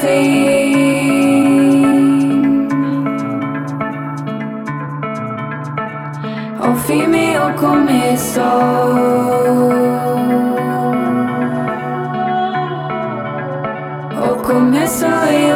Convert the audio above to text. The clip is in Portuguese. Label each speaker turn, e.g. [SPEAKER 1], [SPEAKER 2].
[SPEAKER 1] fim. O fim o começo. O começo e